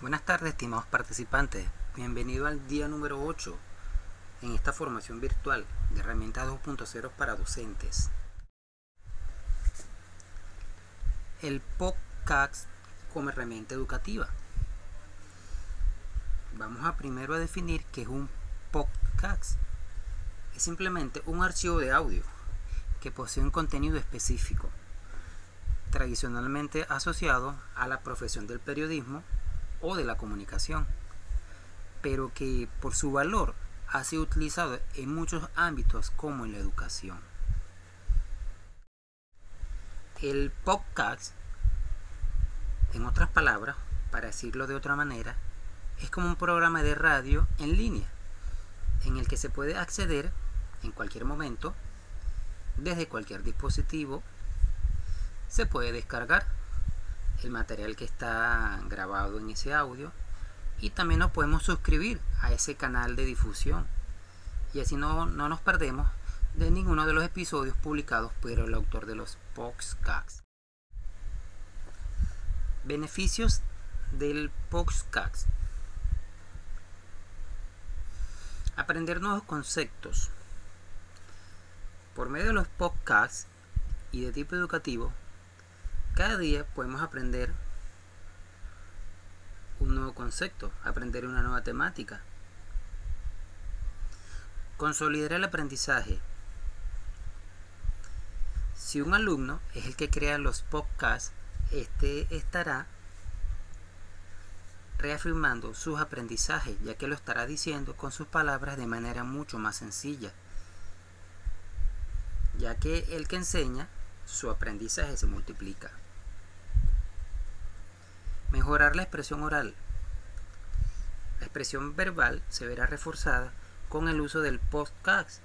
Buenas tardes, estimados participantes. Bienvenido al día número 8 en esta formación virtual de herramientas 2.0 para docentes. El podcast como herramienta educativa. Vamos a primero a definir qué es un podcast. Es simplemente un archivo de audio que posee un contenido específico, tradicionalmente asociado a la profesión del periodismo o de la comunicación, pero que por su valor ha sido utilizado en muchos ámbitos como en la educación. El podcast, en otras palabras, para decirlo de otra manera, es como un programa de radio en línea, en el que se puede acceder en cualquier momento, desde cualquier dispositivo, se puede descargar el material que está grabado en ese audio y también nos podemos suscribir a ese canal de difusión y así no, no nos perdemos de ninguno de los episodios publicados por el autor de los podcasts. Beneficios del podcast. Aprender nuevos conceptos. Por medio de los podcasts y de tipo educativo, cada día podemos aprender un nuevo concepto, aprender una nueva temática. Consolidar el aprendizaje. Si un alumno es el que crea los podcasts, este estará reafirmando sus aprendizajes, ya que lo estará diciendo con sus palabras de manera mucho más sencilla, ya que el que enseña, su aprendizaje se multiplica. Mejorar la expresión oral. La expresión verbal se verá reforzada con el uso del podcast,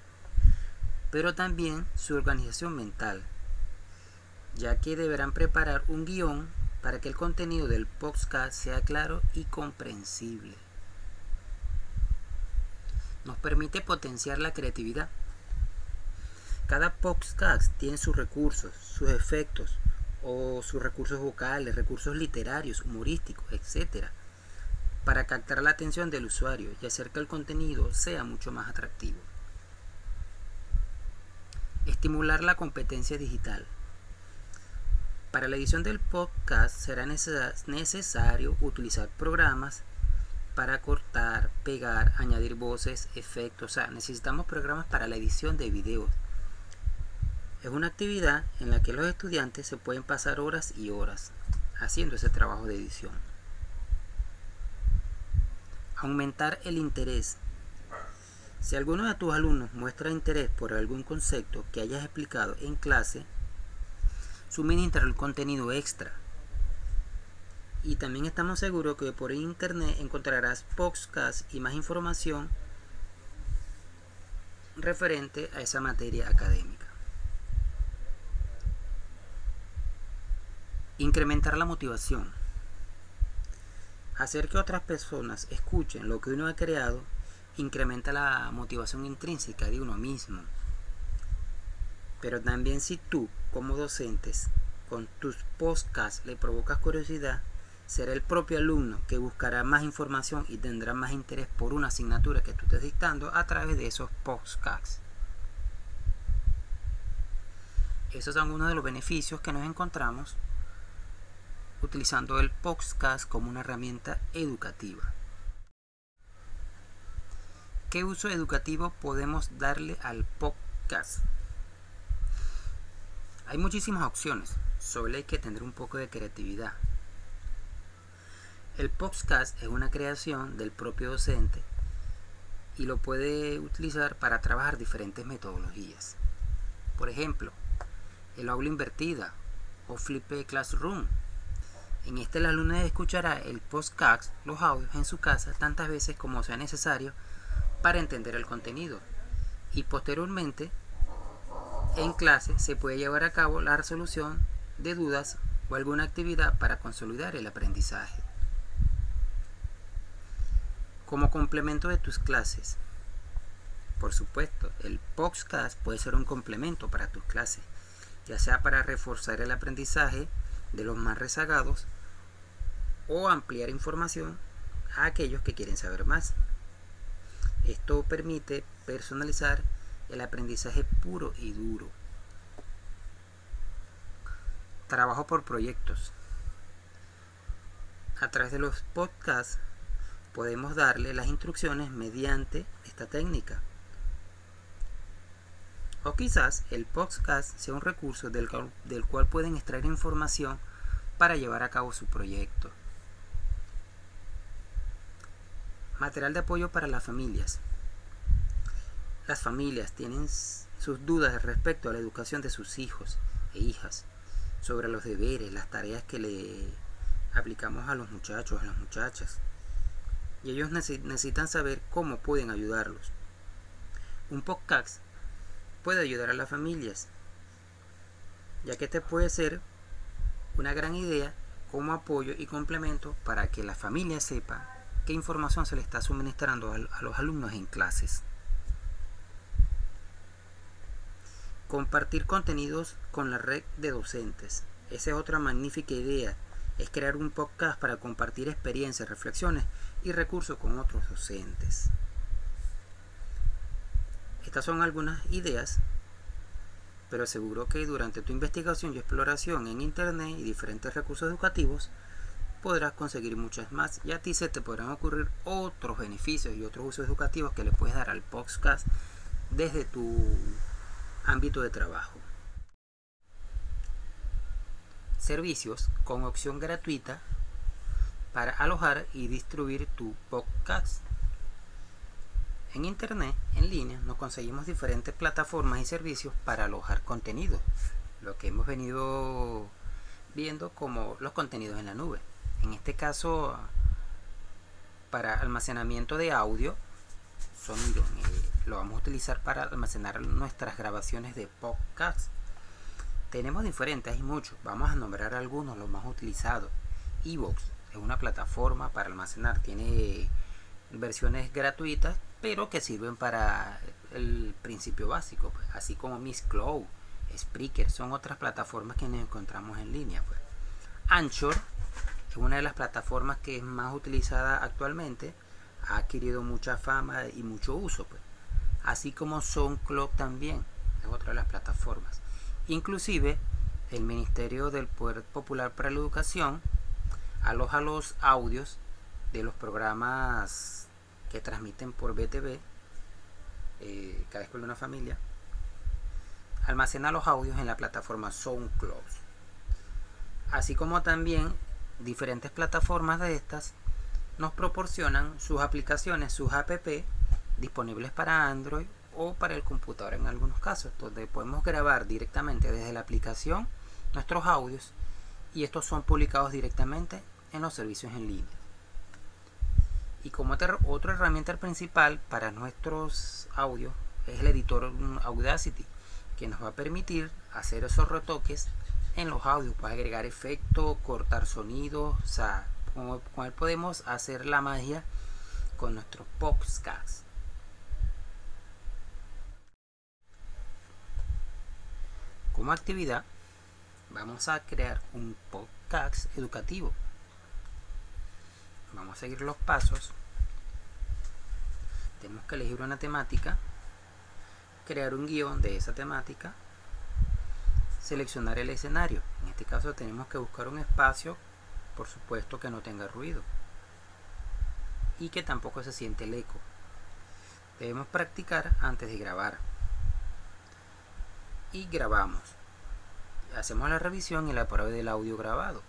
pero también su organización mental, ya que deberán preparar un guion para que el contenido del podcast sea claro y comprensible. Nos permite potenciar la creatividad. Cada podcast tiene sus recursos, sus efectos, o sus recursos vocales, recursos literarios, humorísticos, etc. para captar la atención del usuario y hacer que el contenido sea mucho más atractivo. Estimular la competencia digital. Para la edición del podcast será necesario utilizar programas para cortar, pegar, añadir voces, efectos. O sea, necesitamos programas para la edición de videos es una actividad en la que los estudiantes se pueden pasar horas y horas haciendo ese trabajo de edición. Aumentar el interés. Si alguno de tus alumnos muestra interés por algún concepto que hayas explicado en clase, suministra el contenido extra. Y también estamos seguros que por internet encontrarás podcasts y más información referente a esa materia académica. Incrementar la motivación. Hacer que otras personas escuchen lo que uno ha creado incrementa la motivación intrínseca de uno mismo. Pero también si tú, como docentes, con tus podcasts le provocas curiosidad, será el propio alumno que buscará más información y tendrá más interés por una asignatura que tú estés dictando a través de esos podcasts. Esos son algunos de los beneficios que nos encontramos utilizando el podcast como una herramienta educativa. ¿Qué uso educativo podemos darle al podcast? Hay muchísimas opciones, solo hay que tener un poco de creatividad. El podcast es una creación del propio docente y lo puede utilizar para trabajar diferentes metodologías. Por ejemplo, el aula invertida o Flipped Classroom en este el alumno escuchará el podcast, los audios en su casa tantas veces como sea necesario para entender el contenido. Y posteriormente, en clase se puede llevar a cabo la resolución de dudas o alguna actividad para consolidar el aprendizaje. Como complemento de tus clases. Por supuesto, el podcast puede ser un complemento para tus clases, ya sea para reforzar el aprendizaje de los más rezagados o ampliar información a aquellos que quieren saber más. Esto permite personalizar el aprendizaje puro y duro. Trabajo por proyectos. A través de los podcasts podemos darle las instrucciones mediante esta técnica. O quizás el podcast sea un recurso del cual, pueden extraer información para llevar a cabo su proyecto. Material de apoyo para las familias. Las familias tienen sus dudas respecto a la educación de sus hijos e hijas, sobre los deberes, las tareas que le aplicamos a los muchachos, a las muchachas. Y ellos necesitan saber cómo pueden ayudarlos. Un podcast puede ayudar a las familias, ya que este puede ser una gran idea como apoyo y complemento para que la familia sepa qué información se le está suministrando a los alumnos en clases. Compartir contenidos con la red de docentes. Esa es otra magnífica idea. Es crear un podcast para compartir experiencias, reflexiones y recursos con otros docentes. Estas son algunas ideas, pero seguro que durante tu investigación y exploración en Internet y diferentes recursos educativos podrás conseguir muchas más y a ti se te podrán ocurrir otros beneficios y otros usos educativos que le puedes dar al podcast desde tu ámbito de trabajo. Servicios con opción gratuita para alojar y distribuir tu podcast. En Internet, en línea, nos conseguimos diferentes plataformas y servicios para alojar contenido, lo que hemos venido viendo como los contenidos en la nube. En este caso, para almacenamiento de audio, sonido, eh, lo vamos a utilizar para almacenar nuestras grabaciones de podcast. Tenemos diferentes, hay muchos. Vamos a nombrar algunos, los más utilizados. Evox es una plataforma para almacenar, tiene versiones gratuitas pero que sirven para el principio básico, pues, así como Miss Cloud, Spreaker, son otras plataformas que nos encontramos en línea. Pues. Anchor es una de las plataformas que es más utilizada actualmente, ha adquirido mucha fama y mucho uso, pues. así como SoundCloud también es otra de las plataformas. Inclusive el Ministerio del Poder Popular para la Educación aloja los audios de los programas que transmiten por BTV, eh, cada escuela de una familia, almacena los audios en la plataforma SoundCloud. Así como también diferentes plataformas de estas nos proporcionan sus aplicaciones, sus app disponibles para Android o para el computador en algunos casos, donde podemos grabar directamente desde la aplicación nuestros audios y estos son publicados directamente en los servicios en línea. Y como otra herramienta principal para nuestros audios es el editor Audacity, que nos va a permitir hacer esos retoques en los audios, para agregar efectos, cortar sonidos, o sea, con, él podemos hacer la magia con nuestros podcasts. Como actividad, vamos a crear un podcast educativo vamos a seguir los pasos tenemos que elegir una temática crear un guion de esa temática seleccionar el escenario. En este caso tenemos que buscar un espacio por supuesto que no tenga ruido y que tampoco se siente el eco. Debemos practicar antes de grabar. Y grabamos. Hacemos la revisión y la prueba del audio grabado.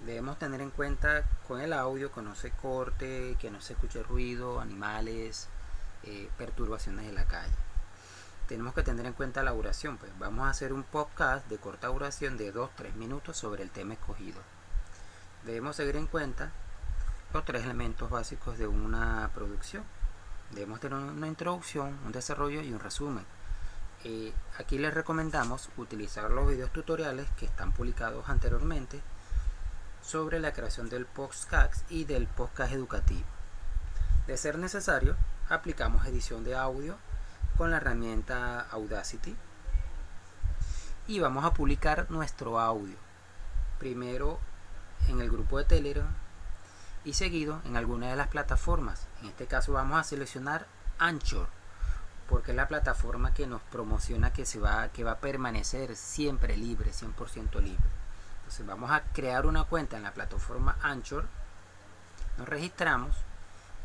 Debemos tener en cuenta con el audio que no se corte, que no se escuche ruido, animales, eh, perturbaciones de la calle. Tenemos que tener en cuenta la duración, pues vamos a hacer un podcast de corta duración de 2-3 minutos sobre el tema escogido. Debemos seguir en cuenta los tres elementos básicos de una producción. Debemos tener una introducción, un desarrollo y un resumen. Eh, aquí les recomendamos utilizar los videos tutoriales que están publicados anteriormente sobre la creación del podcast y del podcast educativo. De ser necesario, aplicamos edición de audio con la herramienta Audacity y vamos a publicar nuestro audio. Primero en el grupo de Telegram y seguido en alguna de las plataformas. En este caso vamos a seleccionar Anchor porque es la plataforma que nos promociona que se va que va a permanecer siempre libre, 100% libre. Entonces vamos a crear una cuenta en la plataforma Anchor. Nos registramos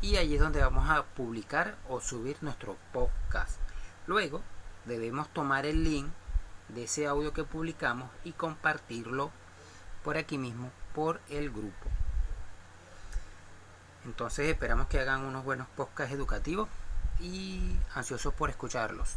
y allí es donde vamos a publicar o subir nuestro podcast. Luego debemos tomar el link de ese audio que publicamos y compartirlo por aquí mismo por el grupo. Entonces esperamos que hagan unos buenos podcasts educativos y ansiosos por escucharlos.